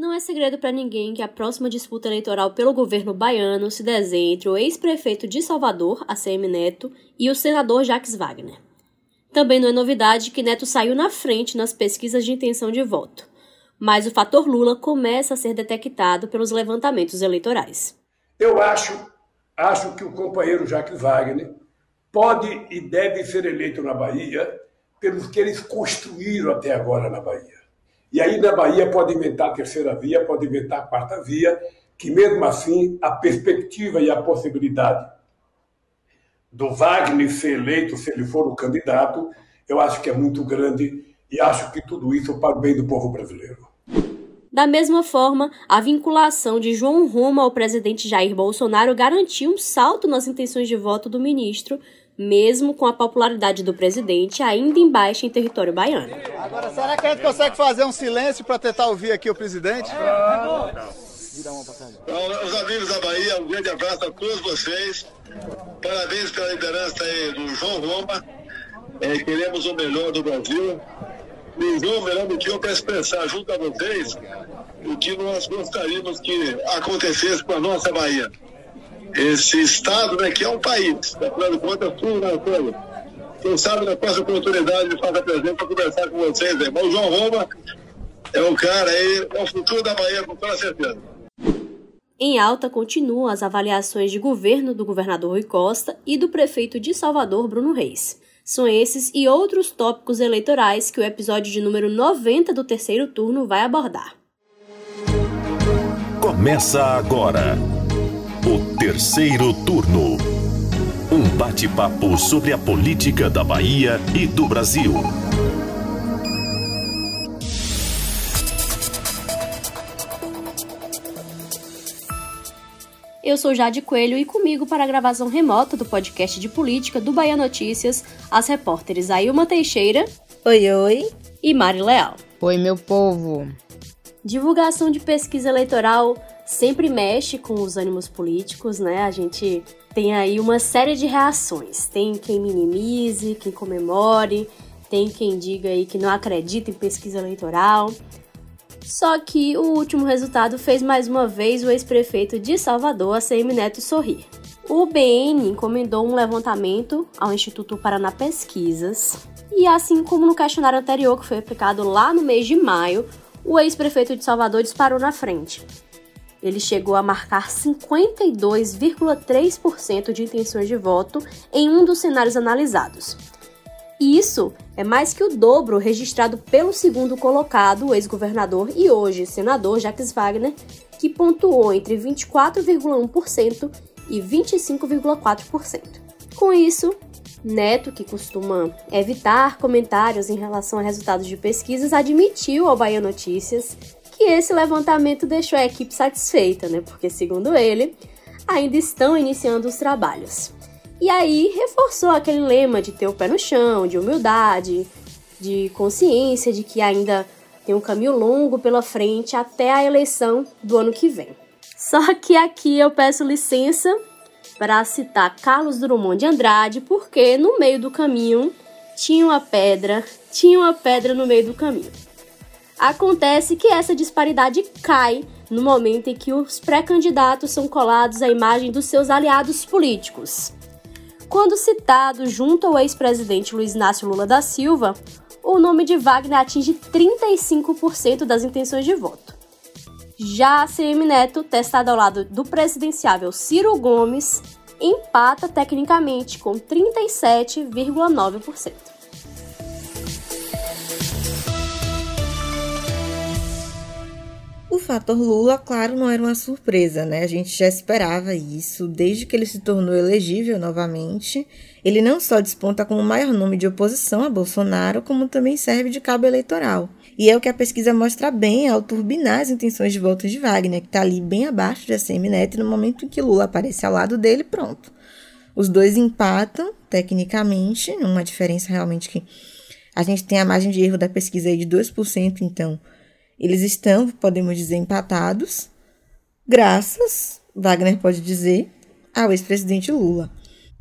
Não é segredo para ninguém que a próxima disputa eleitoral pelo governo baiano se desenha entre o ex-prefeito de Salvador, ACM Neto, e o senador Jacques Wagner. Também não é novidade que Neto saiu na frente nas pesquisas de intenção de voto, mas o fator Lula começa a ser detectado pelos levantamentos eleitorais. Eu acho, acho que o companheiro Jacques Wagner pode e deve ser eleito na Bahia pelos que eles construíram até agora na Bahia. E aí na Bahia pode inventar a terceira via, pode inventar a quarta via, que mesmo assim a perspectiva e a possibilidade do Wagner ser eleito, se ele for o candidato, eu acho que é muito grande e acho que tudo isso para o bem do povo brasileiro. Da mesma forma, a vinculação de João Roma ao presidente Jair Bolsonaro garantiu um salto nas intenções de voto do ministro, mesmo com a popularidade do presidente ainda em baixa em território baiano. Agora, será que a gente consegue fazer um silêncio para tentar ouvir aqui o presidente? Então, os amigos da Bahia, um grande abraço a todos vocês. Parabéns pela liderança aí do João Roma. É, queremos o melhor do Brasil. E João, melhor do que eu para expressar junto a vocês o que nós gostaríamos que acontecesse com a nossa Bahia esse Estado, né, que é um país, afinal de contas, tudo na coisa. Quem sabe na próxima oportunidade me faça presente para conversar com vocês. Né? Mas o João Roma é o cara aí, é o futuro da Bahia, com toda certeza. Em alta continuam as avaliações de governo do governador Rui Costa e do prefeito de Salvador, Bruno Reis. São esses e outros tópicos eleitorais que o episódio de número 90 do terceiro turno vai abordar. Começa agora o terceiro turno. Um bate-papo sobre a política da Bahia e do Brasil. Eu sou Jade Coelho e comigo para a gravação remota do podcast de política do Bahia Notícias, as repórteres Ailma Teixeira. Oi, oi. E Mari Leal. Oi, meu povo. Divulgação de pesquisa eleitoral sempre mexe com os ânimos políticos, né? A gente tem aí uma série de reações. Tem quem minimize, quem comemore, tem quem diga aí que não acredita em pesquisa eleitoral. Só que o último resultado fez mais uma vez o ex-prefeito de Salvador, ACM Neto, sorrir. O BN encomendou um levantamento ao Instituto Paraná Pesquisas e, assim como no questionário anterior que foi aplicado lá no mês de maio, o ex-prefeito de Salvador disparou na frente ele chegou a marcar 52,3% de intenções de voto em um dos cenários analisados. Isso é mais que o dobro registrado pelo segundo colocado, o ex-governador e hoje senador Jacques Wagner, que pontuou entre 24,1% e 25,4%. Com isso, Neto, que costuma evitar comentários em relação a resultados de pesquisas, admitiu ao Bahia Notícias que esse levantamento deixou a equipe satisfeita, né? Porque, segundo ele, ainda estão iniciando os trabalhos. E aí reforçou aquele lema de ter o pé no chão, de humildade, de consciência de que ainda tem um caminho longo pela frente até a eleição do ano que vem. Só que aqui eu peço licença para citar Carlos Drummond de Andrade, porque no meio do caminho tinha uma pedra, tinha uma pedra no meio do caminho. Acontece que essa disparidade cai no momento em que os pré-candidatos são colados à imagem dos seus aliados políticos. Quando citado junto ao ex-presidente Luiz Inácio Lula da Silva, o nome de Wagner atinge 35% das intenções de voto. Já a CM Neto, testada ao lado do presidenciável Ciro Gomes, empata tecnicamente com 37,9%. O fator Lula, claro, não era uma surpresa, né? A gente já esperava isso desde que ele se tornou elegível novamente. Ele não só desponta como o maior nome de oposição a Bolsonaro, como também serve de cabo eleitoral. E é o que a pesquisa mostra bem ao turbinar as intenções de voto de Wagner, que está ali bem abaixo de ACM Neto, no momento em que Lula aparece ao lado dele, pronto. Os dois empatam, tecnicamente, numa diferença realmente que a gente tem a margem de erro da pesquisa aí de 2%, então eles estão, podemos dizer, empatados, graças, Wagner pode dizer, ao ex-presidente Lula.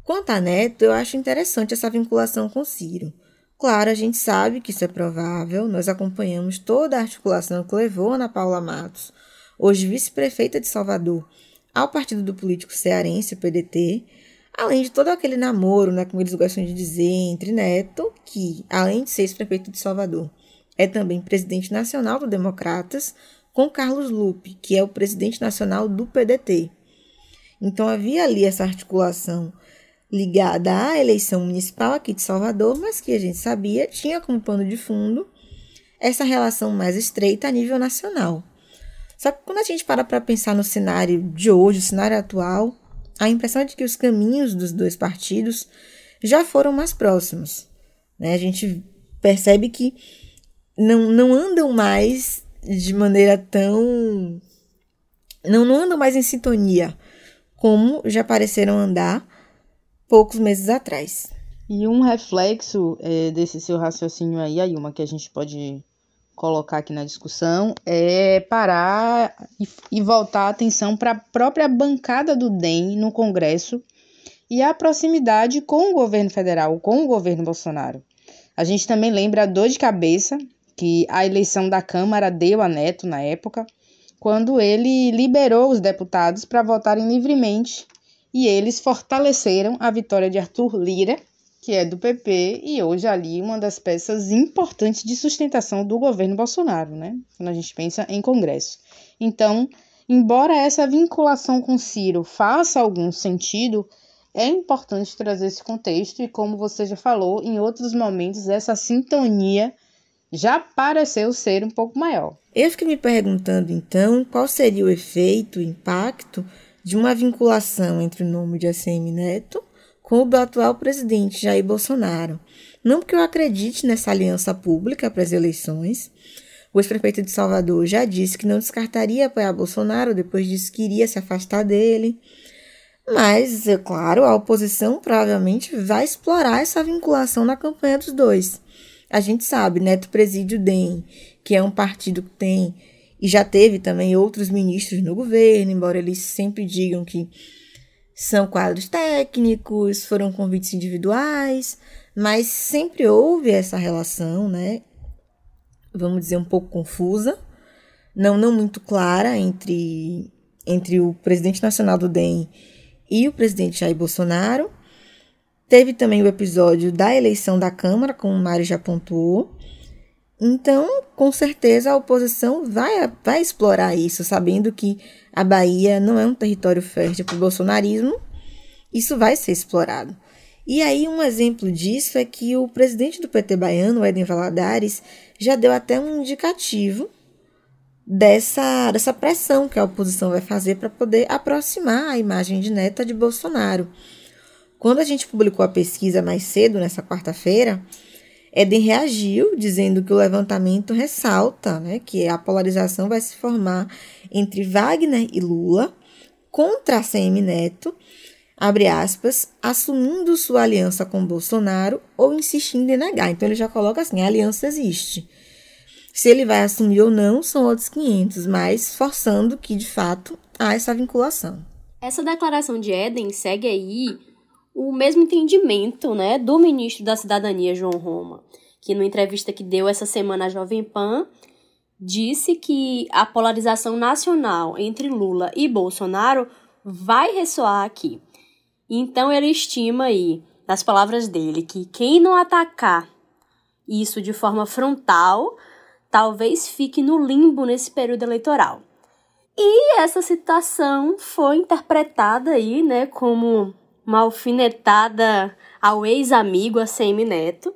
Quanto a Neto, eu acho interessante essa vinculação com Ciro. Claro, a gente sabe que isso é provável, nós acompanhamos toda a articulação que levou Ana Paula Matos, hoje vice-prefeita de Salvador, ao partido do político cearense, o PDT, além de todo aquele namoro, né, como eles gostam de dizer, entre Neto, que, além de ser ex-prefeito de Salvador, é também presidente nacional do Democratas, com Carlos Lupe, que é o presidente nacional do PDT. Então havia ali essa articulação ligada à eleição municipal aqui de Salvador, mas que a gente sabia tinha como pano de fundo essa relação mais estreita a nível nacional. Só que quando a gente para para pensar no cenário de hoje, o cenário atual, a impressão é de que os caminhos dos dois partidos já foram mais próximos. Né? A gente percebe que não, não andam mais de maneira tão. Não, não andam mais em sintonia como já pareceram andar poucos meses atrás. E um reflexo é, desse seu raciocínio aí, Ayuma, que a gente pode colocar aqui na discussão, é parar e, e voltar a atenção para a própria bancada do DEM no Congresso e a proximidade com o governo federal, com o governo Bolsonaro. A gente também lembra a dor de cabeça que a eleição da Câmara deu a Neto na época, quando ele liberou os deputados para votarem livremente e eles fortaleceram a vitória de Arthur Lira, que é do PP e hoje ali uma das peças importantes de sustentação do governo Bolsonaro, né? Quando a gente pensa em Congresso. Então, embora essa vinculação com Ciro faça algum sentido, é importante trazer esse contexto e, como você já falou, em outros momentos essa sintonia já pareceu ser um pouco maior. Eu fiquei me perguntando então qual seria o efeito, o impacto de uma vinculação entre o nome de ACM Neto com o do atual presidente Jair Bolsonaro. Não porque eu acredite nessa aliança pública para as eleições. O ex-prefeito de Salvador já disse que não descartaria apoiar Bolsonaro, depois disse que iria se afastar dele. Mas, é claro, a oposição provavelmente vai explorar essa vinculação na campanha dos dois. A gente sabe, Neto preside o DEM, que é um partido que tem e já teve também outros ministros no governo, embora eles sempre digam que são quadros técnicos, foram convites individuais, mas sempre houve essa relação, né? Vamos dizer um pouco confusa, não não muito clara entre entre o presidente nacional do DEM e o presidente Jair Bolsonaro. Teve também o episódio da eleição da Câmara, como o Mário já pontuou, então, com certeza, a oposição vai, vai explorar isso, sabendo que a Bahia não é um território fértil para o bolsonarismo. Isso vai ser explorado. E aí, um exemplo disso é que o presidente do PT baiano, Eden Valadares, já deu até um indicativo dessa, dessa pressão que a oposição vai fazer para poder aproximar a imagem de neta de Bolsonaro. Quando a gente publicou a pesquisa mais cedo, nessa quarta-feira, Eden reagiu, dizendo que o levantamento ressalta né, que a polarização vai se formar entre Wagner e Lula contra a CM Neto, abre aspas, assumindo sua aliança com Bolsonaro ou insistindo em negar. Então ele já coloca assim: a aliança existe. Se ele vai assumir ou não são outros 500, mas forçando que de fato há essa vinculação. Essa declaração de Eden segue aí o mesmo entendimento né, do ministro da Cidadania, João Roma, que numa entrevista que deu essa semana à Jovem Pan, disse que a polarização nacional entre Lula e Bolsonaro vai ressoar aqui. Então ele estima aí, nas palavras dele, que quem não atacar isso de forma frontal talvez fique no limbo nesse período eleitoral. E essa citação foi interpretada aí, né, como uma alfinetada ao ex-amigo ACM Neto,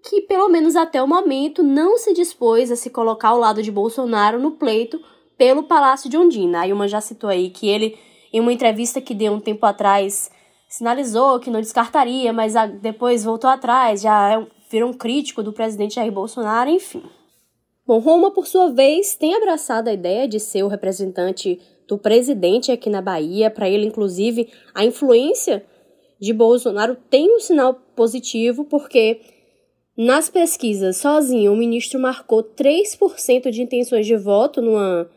que pelo menos até o momento não se dispôs a se colocar ao lado de Bolsonaro no pleito pelo Palácio de Ondina. A Ilma já citou aí que ele, em uma entrevista que deu um tempo atrás, sinalizou que não descartaria, mas depois voltou atrás, já é virou um crítico do presidente Jair Bolsonaro, enfim. Bom, Roma, por sua vez, tem abraçado a ideia de ser o representante do presidente aqui na Bahia. Para ele, inclusive, a influência de Bolsonaro tem um sinal positivo, porque nas pesquisas, sozinho, o ministro marcou 3% de intenções de voto numa,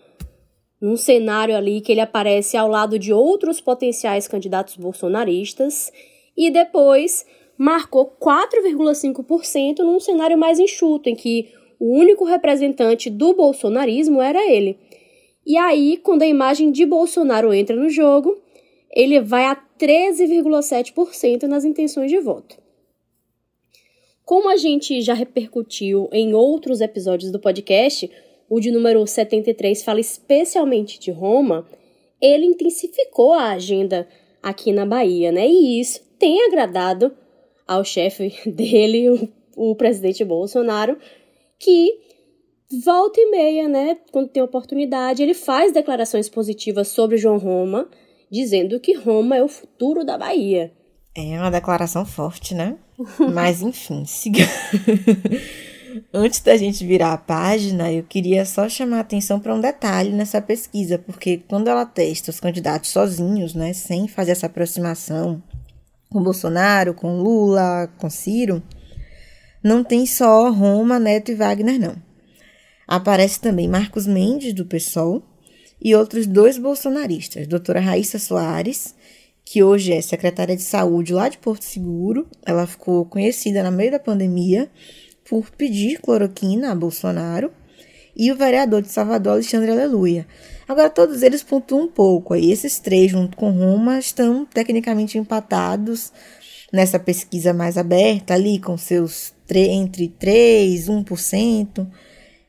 num cenário ali que ele aparece ao lado de outros potenciais candidatos bolsonaristas. E depois, marcou 4,5% num cenário mais enxuto, em que o único representante do bolsonarismo era ele. E aí, quando a imagem de Bolsonaro entra no jogo, ele vai a 13,7% nas intenções de voto. Como a gente já repercutiu em outros episódios do podcast, o de número 73 fala especialmente de Roma, ele intensificou a agenda aqui na Bahia, né? E isso tem agradado ao chefe dele, o, o presidente Bolsonaro, que volta e meia, né, quando tem oportunidade, ele faz declarações positivas sobre João Roma, dizendo que Roma é o futuro da Bahia. É uma declaração forte, né? Mas enfim, siga. Antes da gente virar a página, eu queria só chamar a atenção para um detalhe nessa pesquisa, porque quando ela testa os candidatos sozinhos, né, sem fazer essa aproximação com Bolsonaro, com Lula, com Ciro, não tem só Roma, Neto e Wagner, não. Aparece também Marcos Mendes, do PSOL, e outros dois bolsonaristas, doutora Raíssa Soares, que hoje é secretária de saúde lá de Porto Seguro, ela ficou conhecida no meio da pandemia por pedir cloroquina a Bolsonaro, e o vereador de Salvador, Alexandre Aleluia. Agora, todos eles pontuam um pouco. Aí, esses três, junto com Roma, estão tecnicamente empatados nessa pesquisa mais aberta, ali com seus entre 3%, 1%.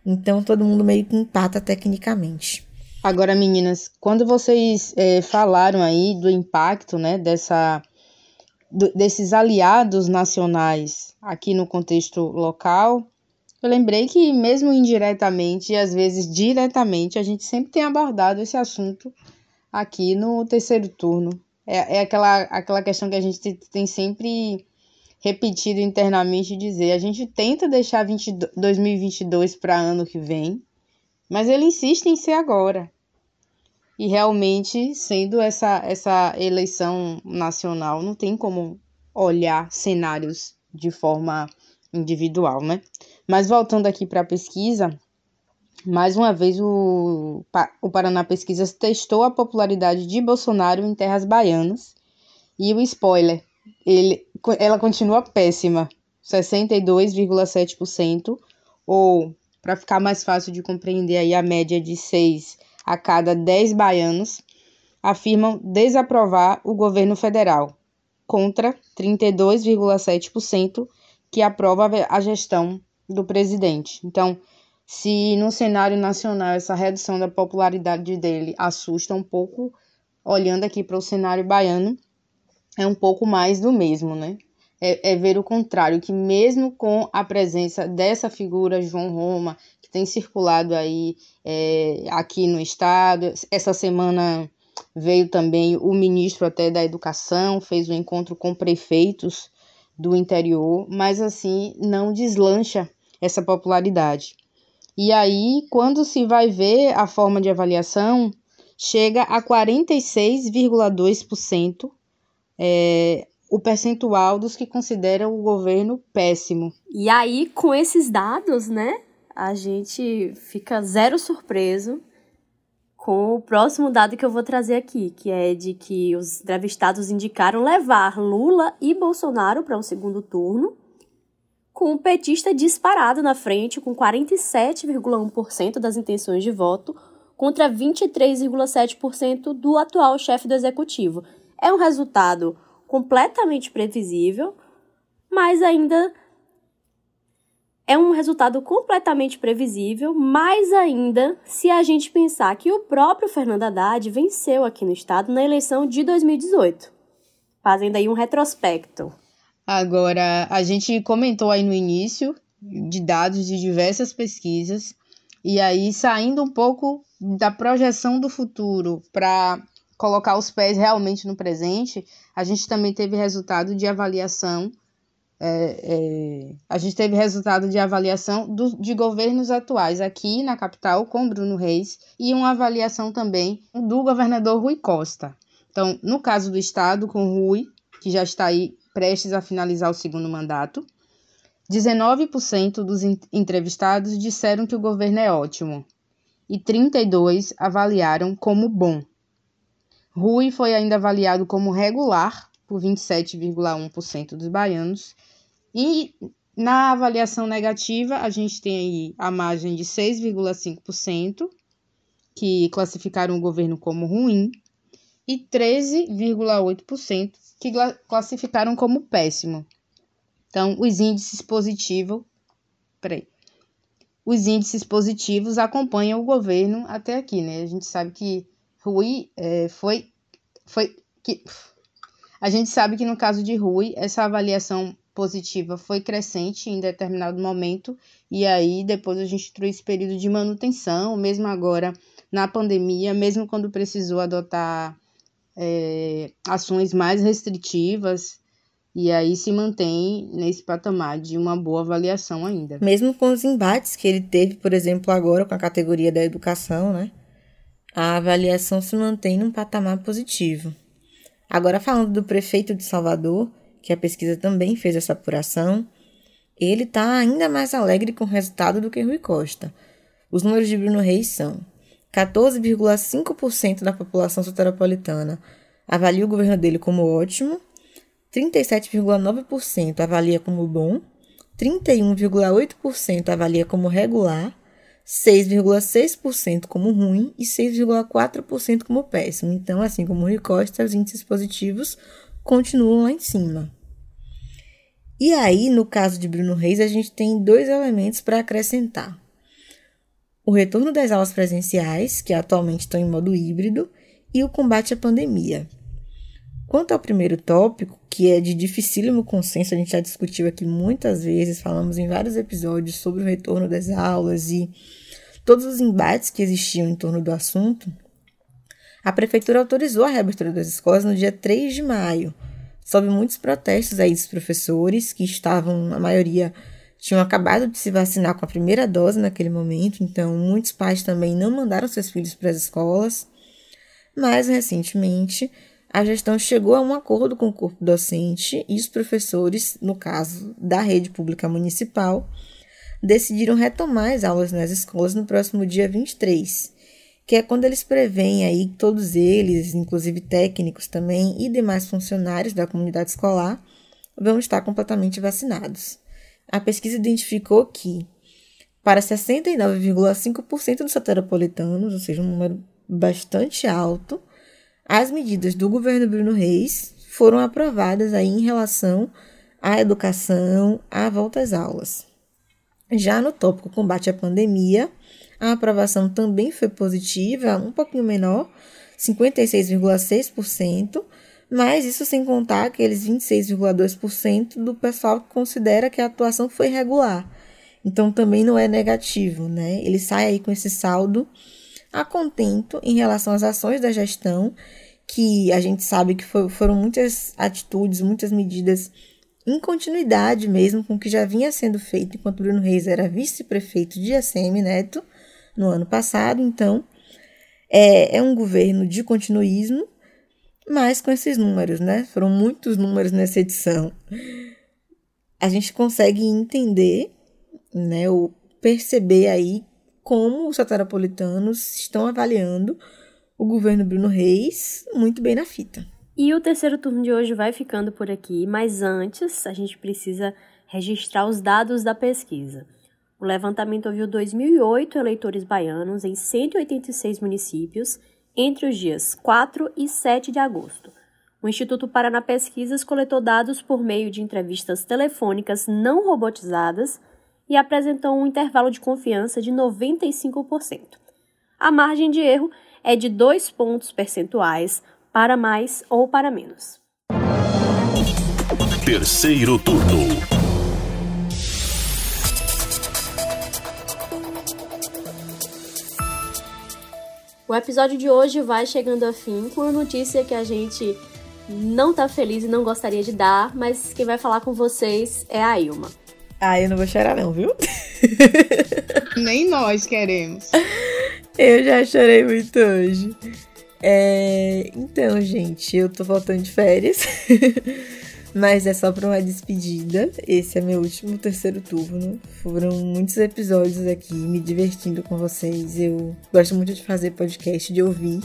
Então, todo mundo meio que empata tecnicamente. Agora, meninas, quando vocês é, falaram aí do impacto né, dessa do, desses aliados nacionais aqui no contexto local, eu lembrei que, mesmo indiretamente e às vezes diretamente, a gente sempre tem abordado esse assunto aqui no terceiro turno. É, é aquela, aquela questão que a gente tem sempre repetido internamente dizer. A gente tenta deixar 20, 2022 para ano que vem, mas ele insiste em ser agora. E realmente, sendo essa, essa eleição nacional, não tem como olhar cenários de forma individual, né? Mas voltando aqui para a pesquisa, mais uma vez o, o Paraná Pesquisas testou a popularidade de Bolsonaro em terras baianas. E o spoiler, ele, ela continua péssima, 62,7%, ou, para ficar mais fácil de compreender aí a média de 6 a cada 10 baianos afirmam desaprovar o governo federal, contra 32,7% que aprova a gestão do presidente. Então, se no cenário nacional essa redução da popularidade dele assusta um pouco, olhando aqui para o cenário baiano, é um pouco mais do mesmo, né? É, é, ver o contrário, que mesmo com a presença dessa figura, João Roma, que tem circulado aí é, aqui no estado, essa semana veio também o ministro até da Educação, fez um encontro com prefeitos do interior, mas assim não deslancha essa popularidade. E aí, quando se vai ver a forma de avaliação, chega a 46,2% é, o percentual dos que consideram o governo péssimo. E aí, com esses dados, né, a gente fica zero surpreso com o próximo dado que eu vou trazer aqui, que é de que os entrevistados indicaram levar Lula e Bolsonaro para um segundo turno, com o petista disparado na frente, com 47,1% das intenções de voto, contra 23,7% do atual chefe do executivo. É um resultado completamente previsível, mas ainda é um resultado completamente previsível, mais ainda se a gente pensar que o próprio Fernando Haddad venceu aqui no estado na eleição de 2018. Fazendo aí um retrospecto. Agora, a gente comentou aí no início de dados de diversas pesquisas, e aí saindo um pouco da projeção do futuro para colocar os pés realmente no presente, a gente também teve resultado de avaliação. É, é, a gente teve resultado de avaliação do, de governos atuais aqui na capital, com Bruno Reis, e uma avaliação também do governador Rui Costa. Então, no caso do Estado, com Rui, que já está aí prestes a finalizar o segundo mandato, 19% dos entrevistados disseram que o governo é ótimo e 32% avaliaram como bom. Rui foi ainda avaliado como regular por 27,1% dos baianos. E na avaliação negativa, a gente tem aí a margem de 6,5%, que classificaram o governo como ruim, e 13,8% que classificaram como péssimo. Então, os índices positivos. Peraí. Os índices positivos acompanham o governo até aqui, né? A gente sabe que Rui é, foi. foi que, a gente sabe que no caso de Rui, essa avaliação positiva foi crescente em determinado momento, e aí depois a gente trouxe esse período de manutenção, mesmo agora na pandemia, mesmo quando precisou adotar é, ações mais restritivas, e aí se mantém nesse patamar de uma boa avaliação ainda. Mesmo com os embates que ele teve, por exemplo, agora com a categoria da educação, né? A avaliação se mantém num patamar positivo. Agora falando do prefeito de Salvador, que a pesquisa também fez essa apuração, ele está ainda mais alegre com o resultado do que Rui Costa. Os números de Bruno Reis são 14,5% da população soteropolitana avalia o governo dele como ótimo 37,9% avalia como bom, 31,8% avalia como regular, 6,6% como ruim e 6,4% como péssimo. Então, assim como o Rui Costa, os índices positivos continuam lá em cima. E aí, no caso de Bruno Reis, a gente tem dois elementos para acrescentar. O retorno das aulas presenciais, que atualmente estão em modo híbrido, e o combate à pandemia. Quanto ao primeiro tópico, que é de dificílimo consenso, a gente já discutiu aqui muitas vezes, falamos em vários episódios sobre o retorno das aulas e todos os embates que existiam em torno do assunto, a prefeitura autorizou a reabertura das escolas no dia 3 de maio, sob muitos protestos aí dos professores, que estavam, a maioria, tinham acabado de se vacinar com a primeira dose naquele momento, então muitos pais também não mandaram seus filhos para as escolas. Mais recentemente, a gestão chegou a um acordo com o corpo docente e os professores, no caso da rede pública municipal, decidiram retomar as aulas nas escolas no próximo dia 23, que é quando eles preveem aí que todos eles, inclusive técnicos também e demais funcionários da comunidade escolar, vão estar completamente vacinados. A pesquisa identificou que para 69,5% dos soteropolitanos, ou seja, um número bastante alto, as medidas do governo Bruno Reis foram aprovadas aí em relação à educação, à volta às aulas. Já no tópico combate à pandemia, a aprovação também foi positiva, um pouquinho menor, 56,6%, mas isso sem contar aqueles 26,2% do pessoal que considera que a atuação foi regular. Então também não é negativo, né? Ele sai aí com esse saldo a contento em relação às ações da gestão, que a gente sabe que foi, foram muitas atitudes, muitas medidas em continuidade mesmo com o que já vinha sendo feito enquanto Bruno Reis era vice-prefeito de ACM Neto no ano passado. Então, é, é um governo de continuismo, mas com esses números, né? Foram muitos números nessa edição. A gente consegue entender, né, ou perceber aí como os satarapolitanos estão avaliando o governo Bruno Reis muito bem na fita. E o terceiro turno de hoje vai ficando por aqui, mas antes a gente precisa registrar os dados da pesquisa. O levantamento ouviu 2.008 eleitores baianos em 186 municípios entre os dias 4 e 7 de agosto. O Instituto Paraná Pesquisas coletou dados por meio de entrevistas telefônicas não robotizadas e apresentou um intervalo de confiança de 95%. A margem de erro é de 2 pontos percentuais para mais ou para menos. Terceiro turno. O episódio de hoje vai chegando a fim com a notícia que a gente não tá feliz e não gostaria de dar, mas quem vai falar com vocês é a Ilma. Ah, eu não vou chorar não, viu? Nem nós queremos. Eu já chorei muito hoje. É... Então, gente, eu tô voltando de férias. Mas é só pra uma despedida. Esse é meu último terceiro turno. Foram muitos episódios aqui me divertindo com vocês. Eu gosto muito de fazer podcast, de ouvir.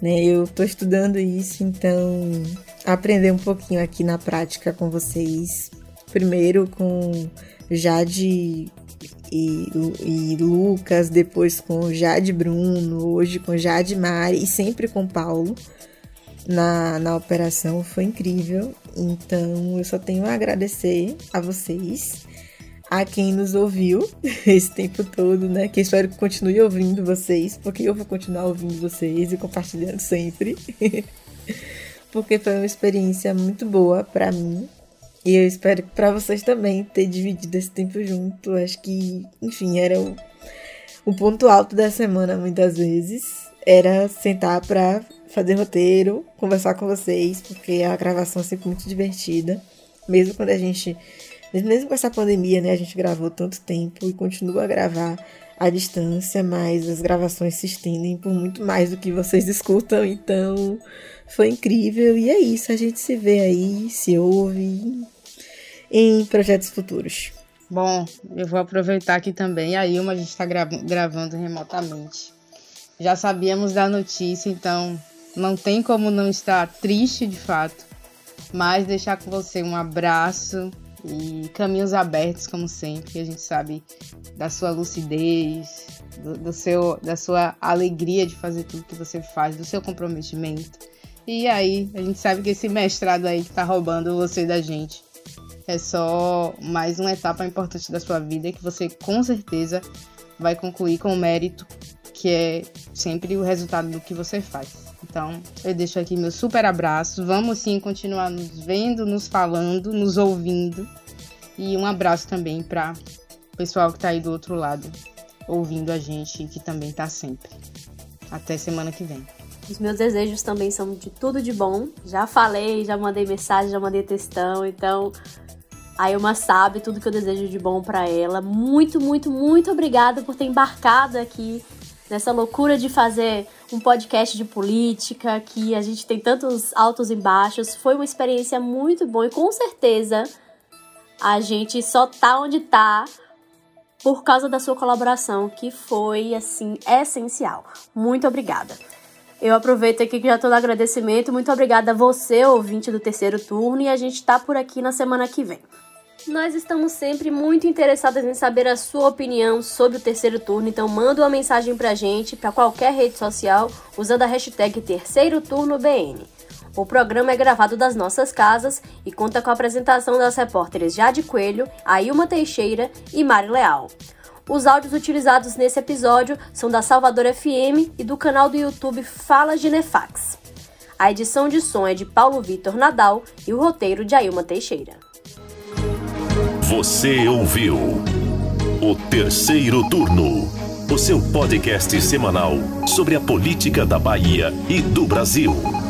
Né? Eu tô estudando isso, então aprender um pouquinho aqui na prática com vocês. Primeiro com Jade e, e Lucas, depois com Jade Bruno, hoje com Jade Mari e sempre com Paulo na, na operação. Foi incrível. Então eu só tenho a agradecer a vocês a quem nos ouviu esse tempo todo, né? Que espero que continue ouvindo vocês, porque eu vou continuar ouvindo vocês e compartilhando sempre. porque foi uma experiência muito boa para mim. E eu espero para vocês também ter dividido esse tempo junto. Acho que, enfim, era o, o ponto alto da semana muitas vezes. Era sentar para fazer roteiro, conversar com vocês, porque a gravação é sempre muito divertida. Mesmo quando a gente mesmo com essa pandemia, né, a gente gravou tanto tempo e continua a gravar à distância, mas as gravações se estendem por muito mais do que vocês escutam, então foi incrível. E é isso, a gente se vê aí, se ouve em projetos futuros. Bom, eu vou aproveitar aqui também. A Ilma, a gente está gra gravando remotamente. Já sabíamos da notícia, então não tem como não estar triste de fato. Mas deixar com você um abraço e caminhos abertos, como sempre. A gente sabe da sua lucidez, do, do, seu, da sua alegria de fazer tudo que você faz, do seu comprometimento. E aí, a gente sabe que esse mestrado aí que tá roubando você da gente é só mais uma etapa importante da sua vida que você com certeza vai concluir com mérito, que é sempre o resultado do que você faz. Então, eu deixo aqui meu super abraço. Vamos sim continuar nos vendo, nos falando, nos ouvindo. E um abraço também para o pessoal que está aí do outro lado, ouvindo a gente, que também está sempre. Até semana que vem. Os meus desejos também são de tudo de bom. Já falei, já mandei mensagem, já mandei textão, então a Ilma sabe tudo que eu desejo de bom para ela. Muito, muito, muito obrigada por ter embarcado aqui nessa loucura de fazer um podcast de política, que a gente tem tantos altos e baixos. Foi uma experiência muito boa e com certeza a gente só tá onde tá por causa da sua colaboração, que foi assim essencial. Muito obrigada. Eu aproveito aqui que já tô no agradecimento. Muito obrigada a você, ouvinte do terceiro turno, e a gente tá por aqui na semana que vem. Nós estamos sempre muito interessadas em saber a sua opinião sobre o terceiro turno, então manda uma mensagem pra gente, para qualquer rede social, usando a hashtag Terceiro Turno BN. O programa é gravado das nossas casas e conta com a apresentação das repórteres Jade Coelho, Ailma Teixeira e Mari Leal. Os áudios utilizados nesse episódio são da Salvador FM e do canal do YouTube Fala Ginefax. A edição de som é de Paulo Vitor Nadal e o roteiro de Ailma Teixeira. Você ouviu o terceiro turno, o seu podcast semanal sobre a política da Bahia e do Brasil.